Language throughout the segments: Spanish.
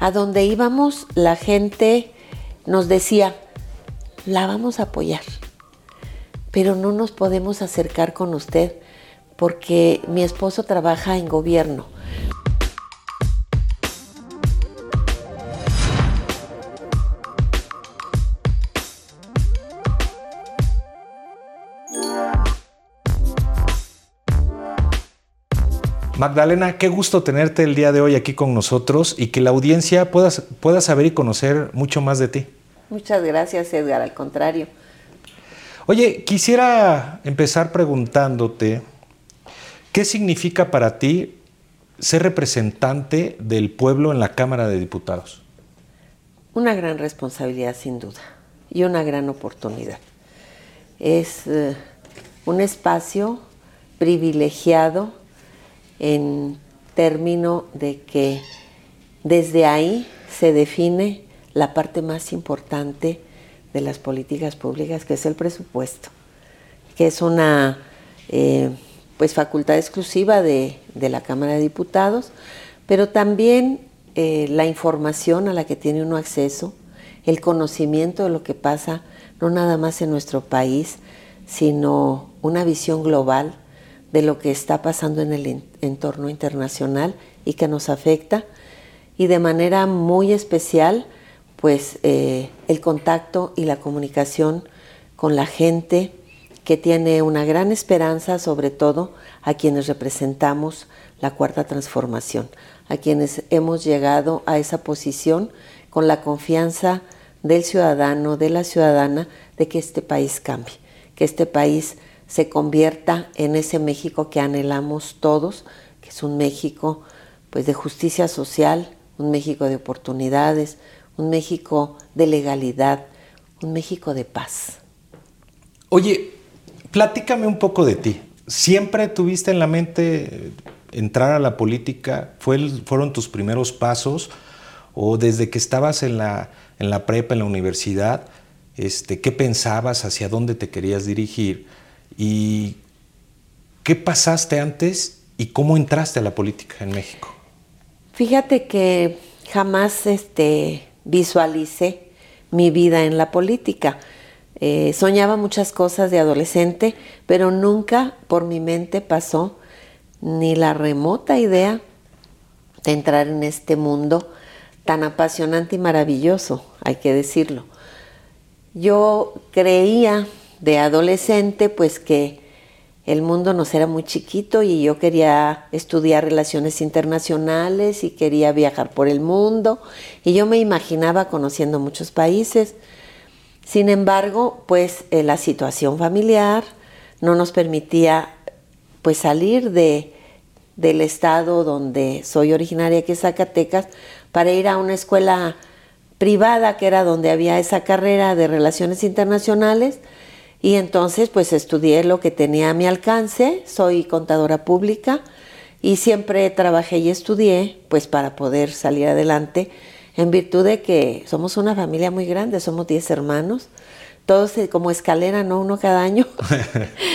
a donde íbamos la gente nos decía, la vamos a apoyar, pero no nos podemos acercar con usted porque mi esposo trabaja en gobierno. Magdalena, qué gusto tenerte el día de hoy aquí con nosotros y que la audiencia pueda, pueda saber y conocer mucho más de ti. Muchas gracias, Edgar, al contrario. Oye, quisiera empezar preguntándote, ¿qué significa para ti ser representante del pueblo en la Cámara de Diputados? Una gran responsabilidad, sin duda, y una gran oportunidad. Es eh, un espacio privilegiado en término de que desde ahí se define la parte más importante de las políticas públicas, que es el presupuesto, que es una eh, pues facultad exclusiva de, la Cámara de Diputados, pero también eh, la información a la que tiene uno acceso, el conocimiento de lo que pasa no nada más en nuestro país, sino una visión global de lo que está pasando en el entorno internacional y que nos afecta. Y de manera muy especial pues eh, el contacto y la comunicación con la gente que tiene una gran esperanza, sobre todo a quienes representamos la cuarta transformación, a quienes hemos llegado a esa posición con la confianza del ciudadano, de la ciudadana, de que este país cambie, que este país se convierta en ese México que anhelamos todos, que es un México pues de justicia social, un México de oportunidades, un México de legalidad, un México de paz. Oye, platícame un poco de ti. ¿Siempre tuviste en la mente entrar a la política? ¿Fueron tus primeros pasos? ¿O desde que estabas en la, en la prepa, en la universidad, este, qué pensabas, hacia dónde te querías dirigir? ¿Y qué pasaste antes y cómo entraste a la política en México? Fíjate que jamás este, visualicé mi vida en la política. Eh, soñaba muchas cosas de adolescente, pero nunca por mi mente pasó ni la remota idea de entrar en este mundo tan apasionante y maravilloso, hay que decirlo. Yo creía de adolescente, pues que el mundo nos era muy chiquito y yo quería estudiar relaciones internacionales y quería viajar por el mundo y yo me imaginaba conociendo muchos países. Sin embargo, pues eh, la situación familiar no nos permitía pues salir de, del estado donde soy originaria, que es Zacatecas, para ir a una escuela privada, que era donde había esa carrera de relaciones internacionales, y entonces pues estudié lo que tenía a mi alcance, soy contadora pública y siempre trabajé y estudié pues para poder salir adelante en virtud de que somos una familia muy grande, somos 10 hermanos, todos como escalera, ¿no? Uno cada año.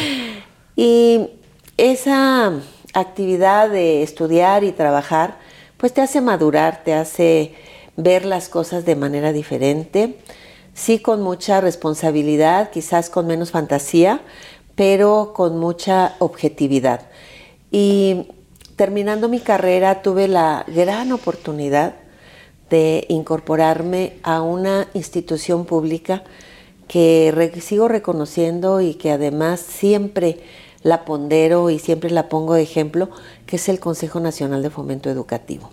y esa actividad de estudiar y trabajar pues te hace madurar, te hace ver las cosas de manera diferente sí con mucha responsabilidad, quizás con menos fantasía, pero con mucha objetividad. Y terminando mi carrera tuve la gran oportunidad de incorporarme a una institución pública que sigo reconociendo y que además siempre la pondero y siempre la pongo de ejemplo, que es el Consejo Nacional de Fomento Educativo.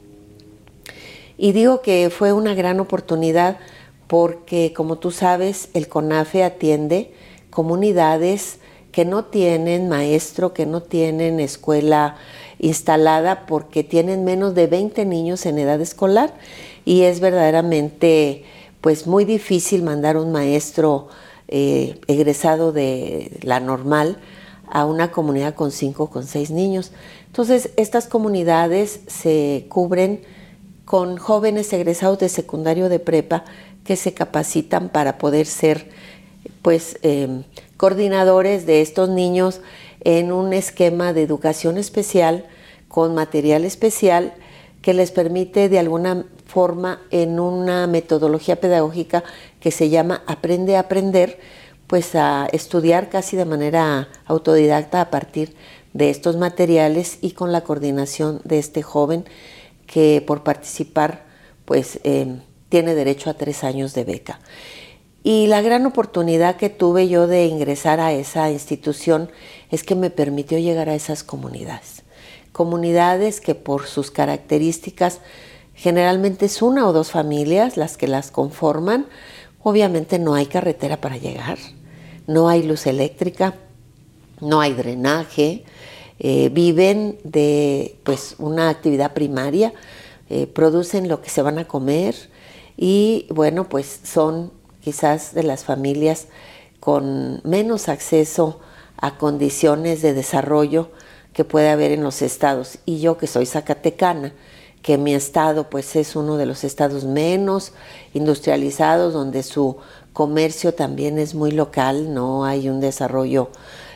Y digo que fue una gran oportunidad porque como tú sabes, el CONAFE atiende comunidades que no tienen maestro, que no tienen escuela instalada porque tienen menos de 20 niños en edad escolar y es verdaderamente pues muy difícil mandar un maestro eh, egresado de la normal a una comunidad con cinco o con seis niños. Entonces, estas comunidades se cubren con jóvenes egresados de secundario de prepa que se capacitan para poder ser pues em, coordinadores de estos niños en un esquema de educación especial con material especial que les permite de alguna forma en una metodología pedagógica que se llama Aprende a Aprender, pues a estudiar casi de manera autodidacta a partir de estos materiales y con la coordinación de este joven que por participar pues eh, tiene derecho a tres años de beca. Y la gran oportunidad que tuve yo de ingresar a esa institución es que me permitió llegar a esas comunidades. Comunidades que por sus características generalmente es una o dos familias las que las conforman. Obviamente no hay carretera para llegar, no hay luz eléctrica, no hay drenaje, eh, viven de pues una actividad primaria, eh, producen lo que se van a comer y bueno pues son quizás de las familias con menos acceso a condiciones de desarrollo que puede haber en los estados. Y yo que soy zacatecana, que mi estado pues es uno de los estados menos industrializados, donde su comercio también es muy local, no hay un desarrollo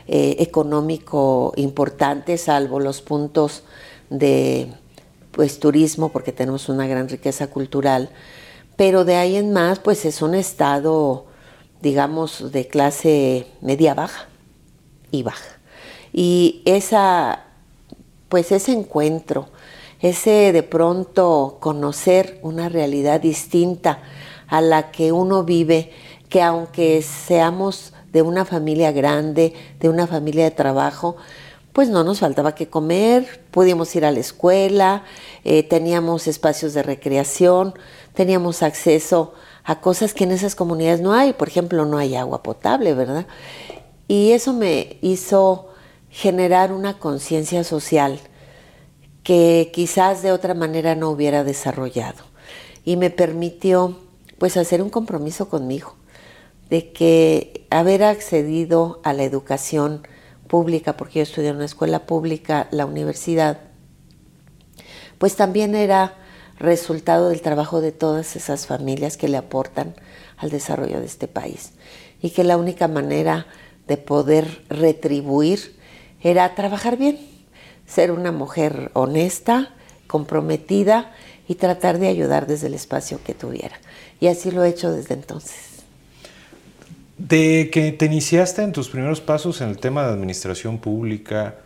eh, económico importante, salvo los puntos de pues turismo, porque tenemos una gran riqueza cultural pero de ahí en más, pues es un estado, digamos, de clase media baja y baja. Y esa, pues ese encuentro, ese de pronto conocer una realidad distinta a la que uno vive, que aunque seamos de una familia grande, de una familia de trabajo, pues no nos faltaba que comer, pudimos ir a la escuela, eh, teníamos espacios de recreación, teníamos acceso a cosas que en esas comunidades no hay, por ejemplo, no hay agua potable, ¿verdad? Y eso me hizo generar una conciencia social que quizás de otra manera no hubiera desarrollado y me permitió pues hacer un compromiso conmigo de que haber accedido a la educación pública, porque yo estudié en una escuela pública, la universidad, pues también era resultado del trabajo de todas esas familias que le aportan al desarrollo de este país. Y que la única manera de poder retribuir era trabajar bien, ser una mujer honesta, comprometida y tratar de ayudar desde el espacio que tuviera. Y así lo he hecho desde entonces. De que te iniciaste en tus primeros pasos en el tema de administración pública,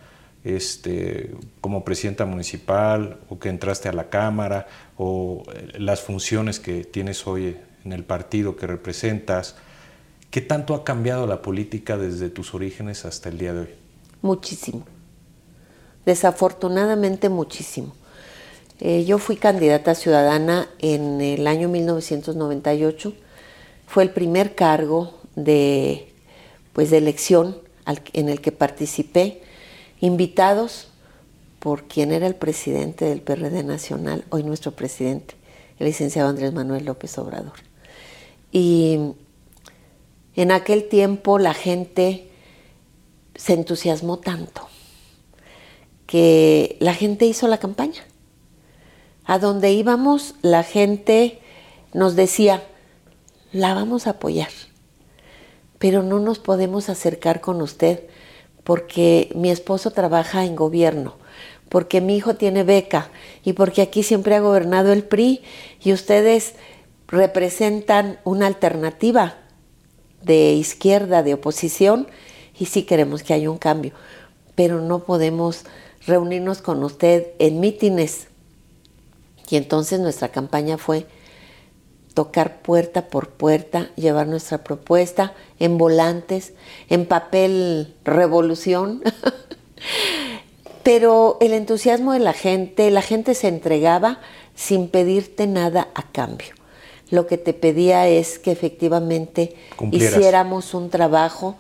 este, como presidenta municipal o que entraste a la Cámara o eh, las funciones que tienes hoy en el partido que representas. ¿Qué tanto ha cambiado la política desde tus orígenes hasta el día de hoy? Muchísimo. Desafortunadamente muchísimo. Eh, yo fui candidata ciudadana en el año 1998. Fue el primer cargo de, pues, de elección en el que participé invitados por quien era el presidente del PRD Nacional, hoy nuestro presidente, el licenciado Andrés Manuel López Obrador. Y en aquel tiempo la gente se entusiasmó tanto que la gente hizo la campaña. A donde íbamos, la gente nos decía, la vamos a apoyar, pero no nos podemos acercar con usted porque mi esposo trabaja en gobierno, porque mi hijo tiene beca y porque aquí siempre ha gobernado el PRI y ustedes representan una alternativa de izquierda, de oposición, y sí queremos que haya un cambio, pero no podemos reunirnos con usted en mítines. Y entonces nuestra campaña fue tocar puerta por puerta, llevar nuestra propuesta en volantes, en papel revolución. Pero el entusiasmo de la gente, la gente se entregaba sin pedirte nada a cambio. Lo que te pedía es que efectivamente hiciéramos un trabajo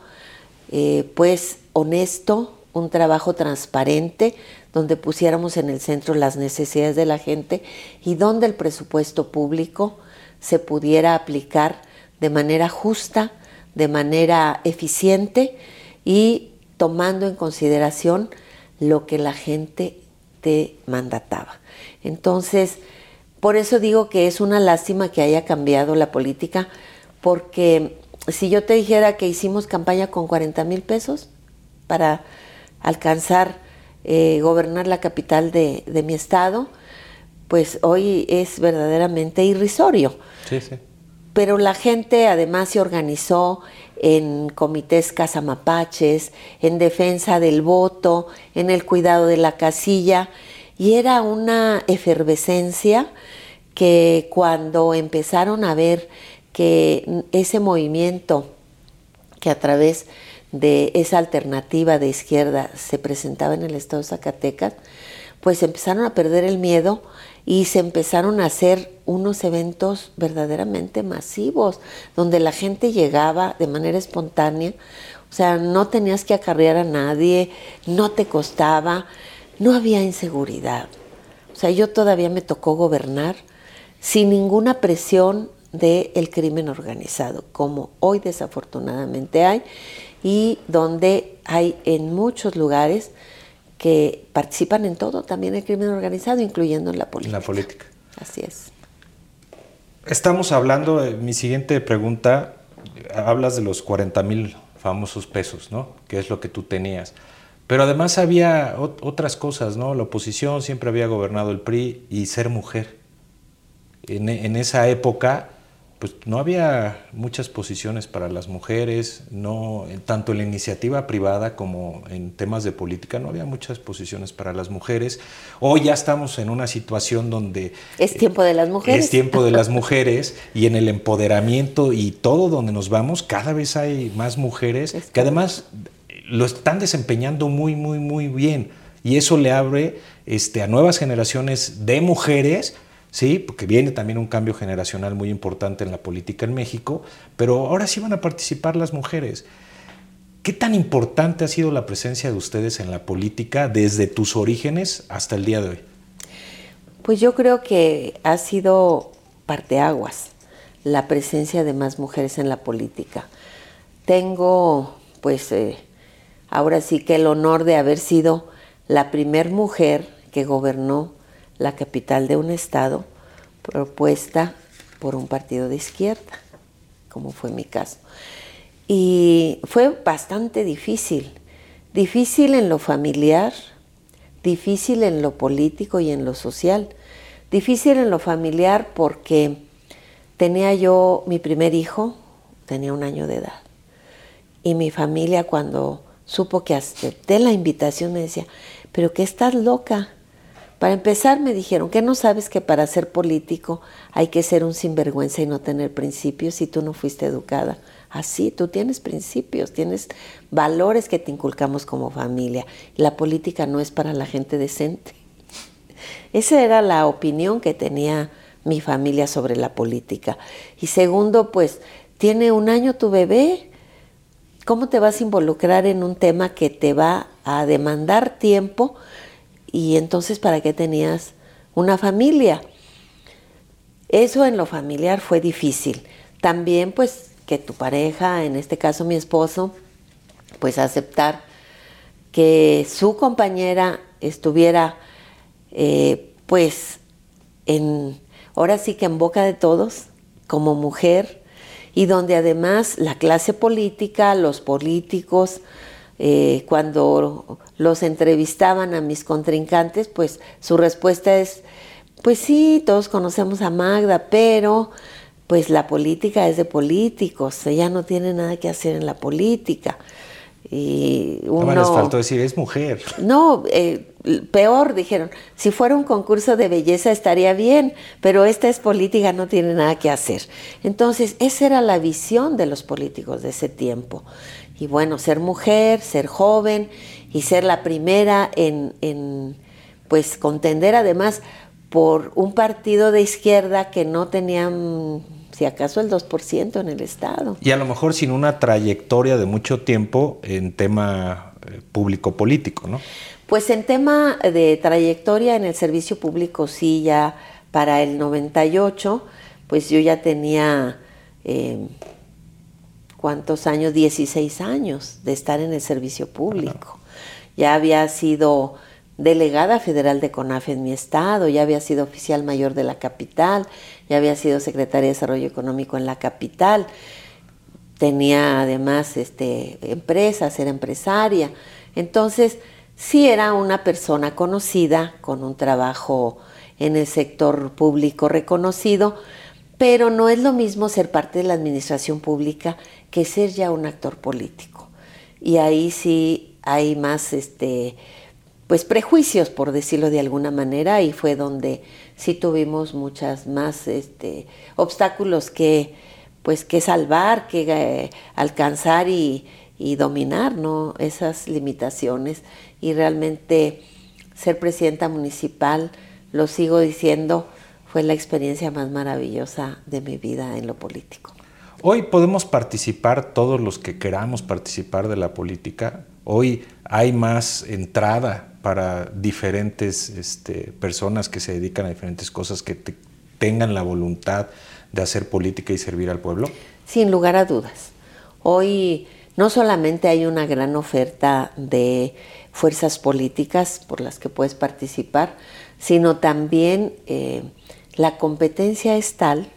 eh, pues honesto, un trabajo transparente, donde pusiéramos en el centro las necesidades de la gente y donde el presupuesto público se pudiera aplicar de manera justa, de manera eficiente y tomando en consideración lo que la gente te mandataba. Entonces, por eso digo que es una lástima que haya cambiado la política, porque si yo te dijera que hicimos campaña con 40 mil pesos para alcanzar, eh, gobernar la capital de mi estado, pues hoy es verdaderamente irrisorio. Sí, sí. Pero la gente además se organizó en comités casamapaches, en defensa del voto, en el cuidado de la casilla, y era una efervescencia que cuando empezaron a ver que ese movimiento que a través de esa alternativa de izquierda se presentaba en el estado de Zacatecas, pues empezaron a perder el miedo y se empezaron a hacer unos eventos verdaderamente masivos, donde la gente llegaba de manera espontánea, o sea, no tenías que acarrear a nadie, no te costaba, no había inseguridad. O sea, yo todavía me tocó gobernar sin ninguna presión del crimen organizado, como hoy desafortunadamente hay, y donde hay en muchos lugares que participan en todo, también el crimen organizado, incluyendo en la política. En la política. Así es. Estamos hablando, de mi siguiente pregunta, hablas de los 40 mil famosos pesos, ¿no? Que es lo que tú tenías. Pero además había otras cosas, ¿no? La oposición siempre había gobernado el PRI y ser mujer. En, en esa época pues no había muchas posiciones para las mujeres, no tanto en la iniciativa privada como en temas de política no había muchas posiciones para las mujeres. Hoy ya estamos en una situación donde es tiempo de las mujeres. Es tiempo de las mujeres y en el empoderamiento y todo donde nos vamos cada vez hay más mujeres que además lo están desempeñando muy muy muy bien y eso le abre este a nuevas generaciones de mujeres ¿sí? Porque viene también un cambio generacional muy importante en la política en México, pero ahora sí van a participar las mujeres. ¿Qué tan importante ha sido la presencia de ustedes en la política desde tus orígenes hasta el día de hoy? Pues yo creo que ha sido parteaguas la presencia de más mujeres en la política. Tengo, pues, eh, ahora sí que el honor de haber sido la primer mujer que gobernó la capital de un estado propuesta por un partido de izquierda, como fue mi caso. Y fue bastante difícil, difícil en lo familiar, difícil en lo político y en lo social. Difícil en lo familiar porque tenía yo mi primer hijo, tenía un año de edad. Y mi familia cuando supo que acepté la invitación me decía, pero que estás loca, para empezar me dijeron que no sabes que para ser político hay que ser un sinvergüenza y no tener principios y tú no fuiste educada. Así, tú tienes principios, tienes valores que te inculcamos como familia. La política no es para la gente decente. Esa era la opinión que tenía mi familia sobre la política. Y segundo, pues, tiene un año tu bebé. ¿Cómo te vas a involucrar en un tema que te va a demandar tiempo? Y entonces ¿para qué tenías una familia? Eso en lo familiar fue difícil. También pues que tu pareja, en este caso mi esposo, pues aceptar que su compañera estuviera eh, pues en, ahora sí que en boca de todos, como mujer, y donde además la clase política, los políticos, eh, cuando los entrevistaban a mis contrincantes, pues su respuesta es, pues sí, todos conocemos a Magda, pero pues la política es de políticos, ella no tiene nada que hacer en la política. Y uno, no les faltó decir, es mujer. No, eh, peor, dijeron, si fuera un concurso de belleza estaría bien, pero esta es política, no tiene nada que hacer. Entonces, esa era la visión de los políticos de ese tiempo. Y bueno, ser mujer, ser joven y ser la primera en, pues contender además por un partido de izquierda que no tenía si acaso el 2% en el Estado. Y a lo mejor sin una trayectoria de mucho tiempo en tema eh, público político, ¿no? Pues en tema de trayectoria en el servicio público, sí, ya para el 98, pues yo ya tenía eh, ¿cuántos años? 16 años de estar en el servicio público. Ya había sido delegada federal de CONAF en mi estado, ya había sido oficial mayor de la capital, ya había sido secretaria de Desarrollo Económico en la capital. Tenía además este, empresas, era empresaria. Entonces, sí era una persona conocida con un trabajo en el sector público reconocido, pero no es lo mismo ser parte de la administración pública que ser ya un actor político. Y ahí sí hay más este pues prejuicios, por decirlo de alguna manera, y fue donde sí tuvimos muchas más este, obstáculos que pues que salvar, que eh, alcanzar y, y dominar ¿no? esas limitaciones. Y realmente ser presidenta municipal, lo sigo diciendo, fue la experiencia más maravillosa de mi vida en lo político. Hoy podemos participar todos los que queramos participar de la política. Hoy hay más entrada para diferentes este, personas que se dedican a diferentes cosas, que tengan la voluntad de hacer política y servir al pueblo. Sin lugar a dudas. Hoy no solamente hay una gran oferta de fuerzas políticas por las que puedes participar, sino también eh, la competencia es tal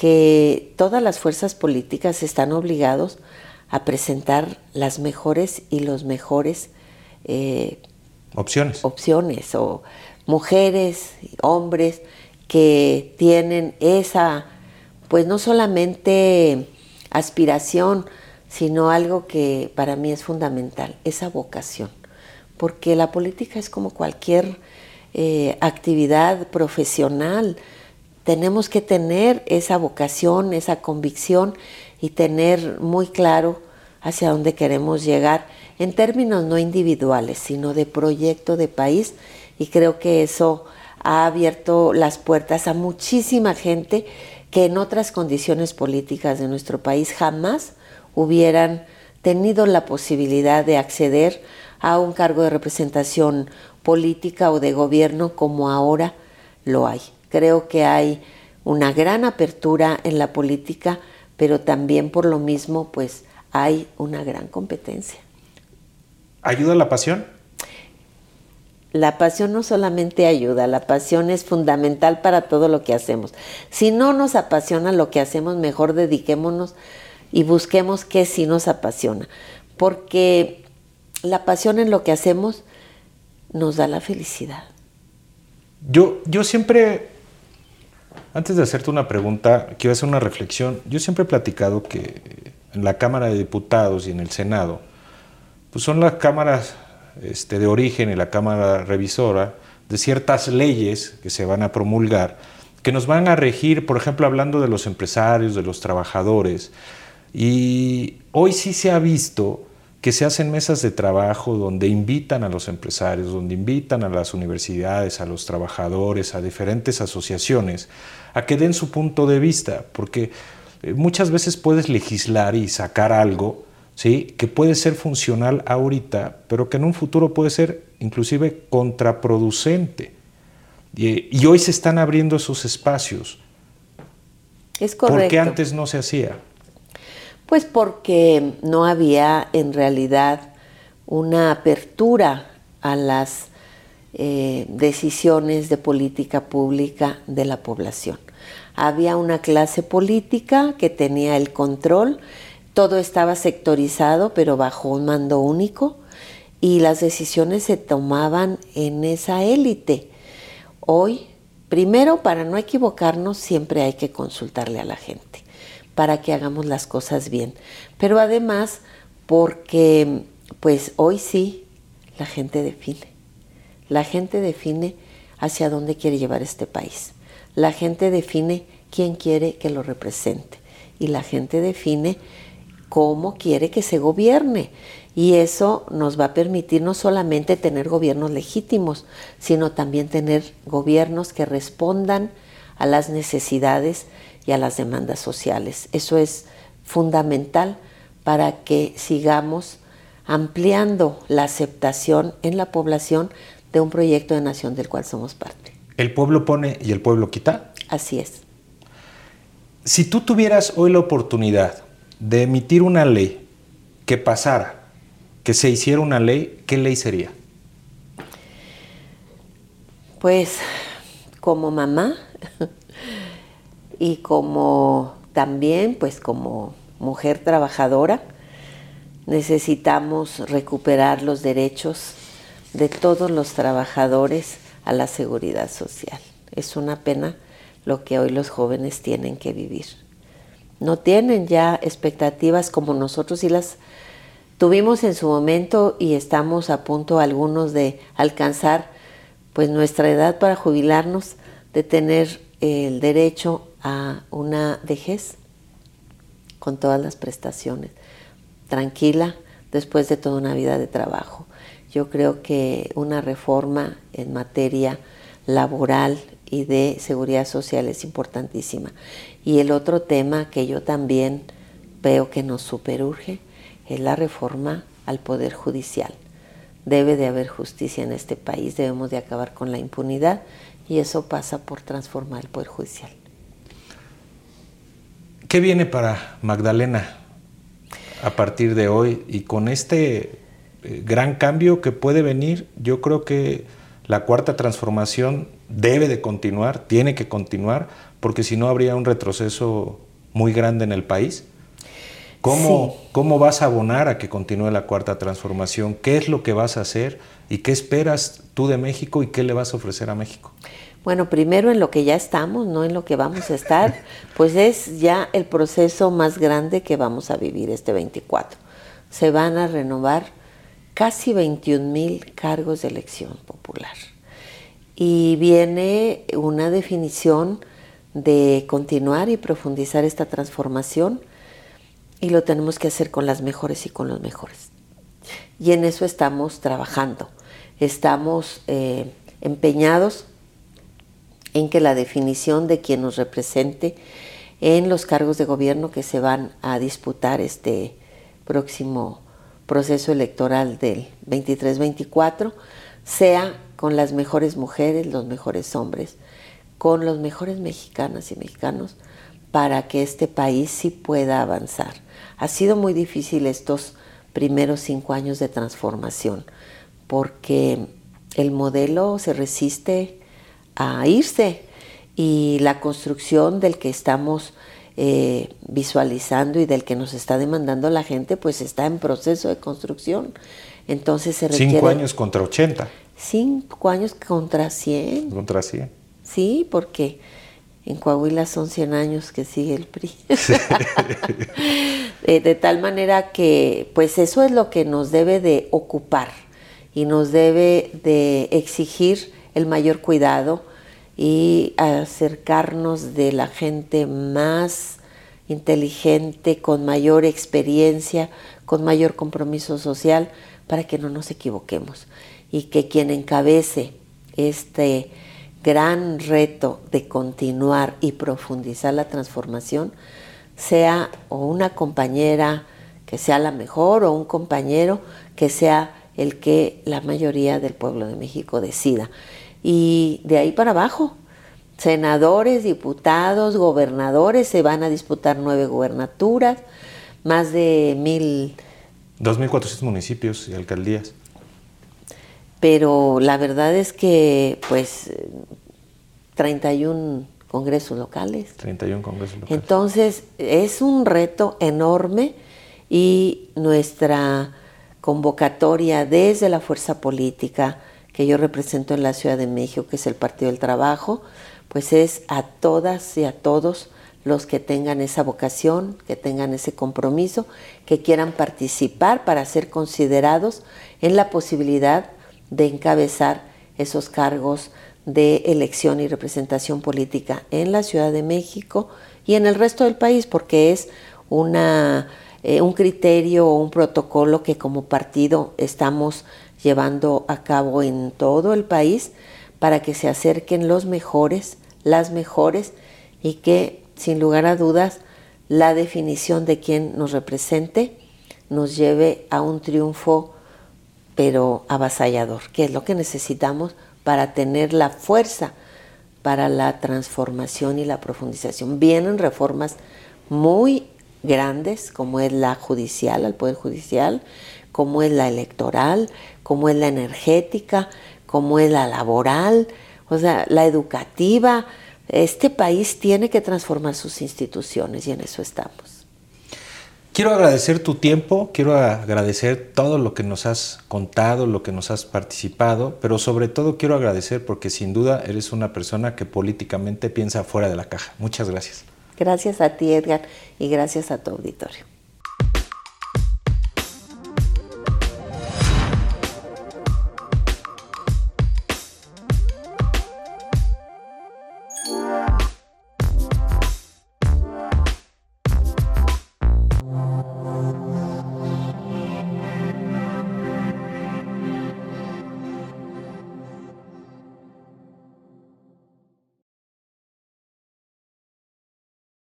que todas las fuerzas políticas están obligados a presentar las mejores y los mejores eh, opciones. opciones o mujeres, hombres que tienen esa, pues no solamente aspiración, sino algo que para mí es fundamental, esa vocación. Porque la política es como cualquier eh, actividad profesional, tenemos que tener esa vocación, esa convicción y tener muy claro hacia dónde queremos llegar en términos no individuales, sino de proyecto de país y creo que eso ha abierto las puertas a muchísima gente que en otras condiciones políticas de nuestro país jamás hubieran tenido la posibilidad de acceder a un cargo de representación política o de gobierno como ahora lo hay. Creo que hay una gran apertura en la política, pero también por lo mismo, pues hay una gran competencia. ¿Ayuda la pasión? La pasión no solamente ayuda, la pasión es fundamental para todo lo que hacemos. Si no nos apasiona lo que hacemos, mejor dediquémonos y busquemos qué sí nos apasiona. Porque la pasión en lo que hacemos nos da la felicidad. Yo, yo siempre antes de hacerte una pregunta, quiero hacer una reflexión. Yo siempre he platicado que en la Cámara de Diputados y en el Senado, pues son las cámaras este, de origen y la Cámara Revisora de ciertas leyes que se van a promulgar, que nos van a regir, por ejemplo, hablando de los empresarios, de los trabajadores. Y hoy sí se ha visto que se hacen mesas de trabajo donde invitan a los empresarios, donde invitan a las universidades, a los trabajadores, a diferentes asociaciones, a que den su punto de vista, porque eh, muchas veces puedes legislar y sacar algo, ¿sí? que puede ser funcional ahorita, pero que en un futuro puede ser inclusive contraproducente. Y, y hoy se están abriendo esos espacios. Es correcto. Porque antes no se hacía. Pues porque no había en realidad una apertura a las eh, decisiones de política pública de la población. Había una clase política que tenía el control, todo estaba sectorizado pero bajo un mando único y las decisiones se tomaban en esa élite. Hoy, primero, para no equivocarnos, siempre hay que consultarle a la gente para que hagamos las cosas bien. Pero además porque pues hoy sí la gente define. La gente define hacia dónde quiere llevar este país. La gente define quién quiere que lo represente. Y la gente define cómo quiere que se gobierne. Y eso nos va a permitir no solamente tener gobiernos legítimos, sino también tener gobiernos que respondan a las necesidades y a las demandas sociales. Eso es fundamental para que sigamos ampliando la aceptación en la población de un proyecto de nación del cual somos parte. ¿El pueblo pone y el pueblo quita? Así es. Si tú tuvieras hoy la oportunidad de emitir una ley que pasara, que se hiciera una ley, ¿qué ley sería? Pues como mamá y como también pues como mujer trabajadora necesitamos recuperar los derechos de todos los trabajadores a la seguridad social. Es una pena lo que hoy los jóvenes tienen que vivir. No tienen ya expectativas como nosotros y las tuvimos en su momento y estamos a punto algunos de alcanzar pues nuestra edad para jubilarnos, de tener el derecho a una vejez con todas las prestaciones, tranquila después de toda una vida de trabajo. Yo creo que una reforma en materia laboral y de seguridad social es importantísima. Y el otro tema que yo también veo que nos superurge es la reforma al Poder Judicial. Debe de haber justicia en este país, debemos de acabar con la impunidad y eso pasa por transformar el Poder Judicial. ¿Qué viene para Magdalena a partir de hoy? Y con este eh, gran cambio que puede venir, yo creo que la cuarta transformación debe de continuar, tiene que continuar, porque si no habría un retroceso muy grande en el país. ¿Cómo, ¿Cómo vas a abonar a que continúe la cuarta transformación? ¿Qué es lo que vas a hacer? ¿Y qué esperas tú de México y qué le vas a ofrecer a México? Bueno, primero en lo que ya estamos, no en lo que vamos a estar, pues es ya el proceso más grande que vamos a vivir este 24. Se van a renovar casi 21 mil cargos de elección popular. Y viene una definición de continuar y profundizar esta transformación y lo tenemos que hacer con las mejores y con los mejores. Y en eso estamos trabajando. Estamos eh, empeñados en que la definición de quien nos represente en los cargos de gobierno que se van a disputar este próximo proceso electoral del 23-24 sea con las mejores mujeres, los mejores hombres, con los mejores mexicanas y mexicanos para que este país sí pueda avanzar. Ha sido muy difícil estos primeros cinco años de transformación, porque el modelo se resiste a irse y la construcción del que estamos eh, visualizando y del que nos está demandando la gente, pues está en proceso de construcción. Entonces se requiere... Cinco años contra 80. Cinco años contra 100. Contra 100. Sí, porque en Coahuila son 100 años que sigue el PRI. de, tal manera que, pues eso es lo que nos debe de ocupar y nos debe de exigir el mayor cuidado y acercarnos de la gente más inteligente, con mayor experiencia, con mayor compromiso social, para que no nos equivoquemos y que quien encabece este gran reto de continuar y profundizar la transformación sea o una compañera que sea la mejor o un compañero que sea el que la mayoría del pueblo de México decida. Y de ahí para abajo, senadores, diputados, gobernadores, se van a disputar nueve gubernaturas, más de mil... 2.400 municipios y alcaldías pero la verdad es que pues 31 congresos locales. 31 congresos locales. Entonces es un reto enorme y nuestra convocatoria desde la fuerza política que yo represento en la Ciudad de México, que es el Partido del Trabajo, pues es a todas y a todos los que tengan esa vocación, que tengan ese compromiso, que quieran participar para ser considerados en la posibilidad de encabezar esos cargos de elección y representación política en la Ciudad de México y en el resto del país, porque es una, eh, un criterio o un protocolo que como partido estamos llevando a cabo en todo el país para que se acerquen los mejores, las mejores y que sin lugar a dudas la definición de quien nos represente nos lleve a un triunfo pero avasallador, que es lo que necesitamos para tener la fuerza para la transformación y la profundización. Vienen reformas muy grandes, como es la judicial, al Poder Judicial, como es la electoral, como es la energética, como es la laboral, o sea, la educativa. Este país tiene que transformar sus instituciones y en eso estamos. quiero agradecer tu tiempo, quiero agradecer todo lo que nos has contado, lo que nos has participado, pero sobre todo quiero agradecer porque sin duda eres una persona que políticamente piensa fuera de la caja. Muchas gracias. Gracias a ti, Edgar, y gracias a tu auditorio.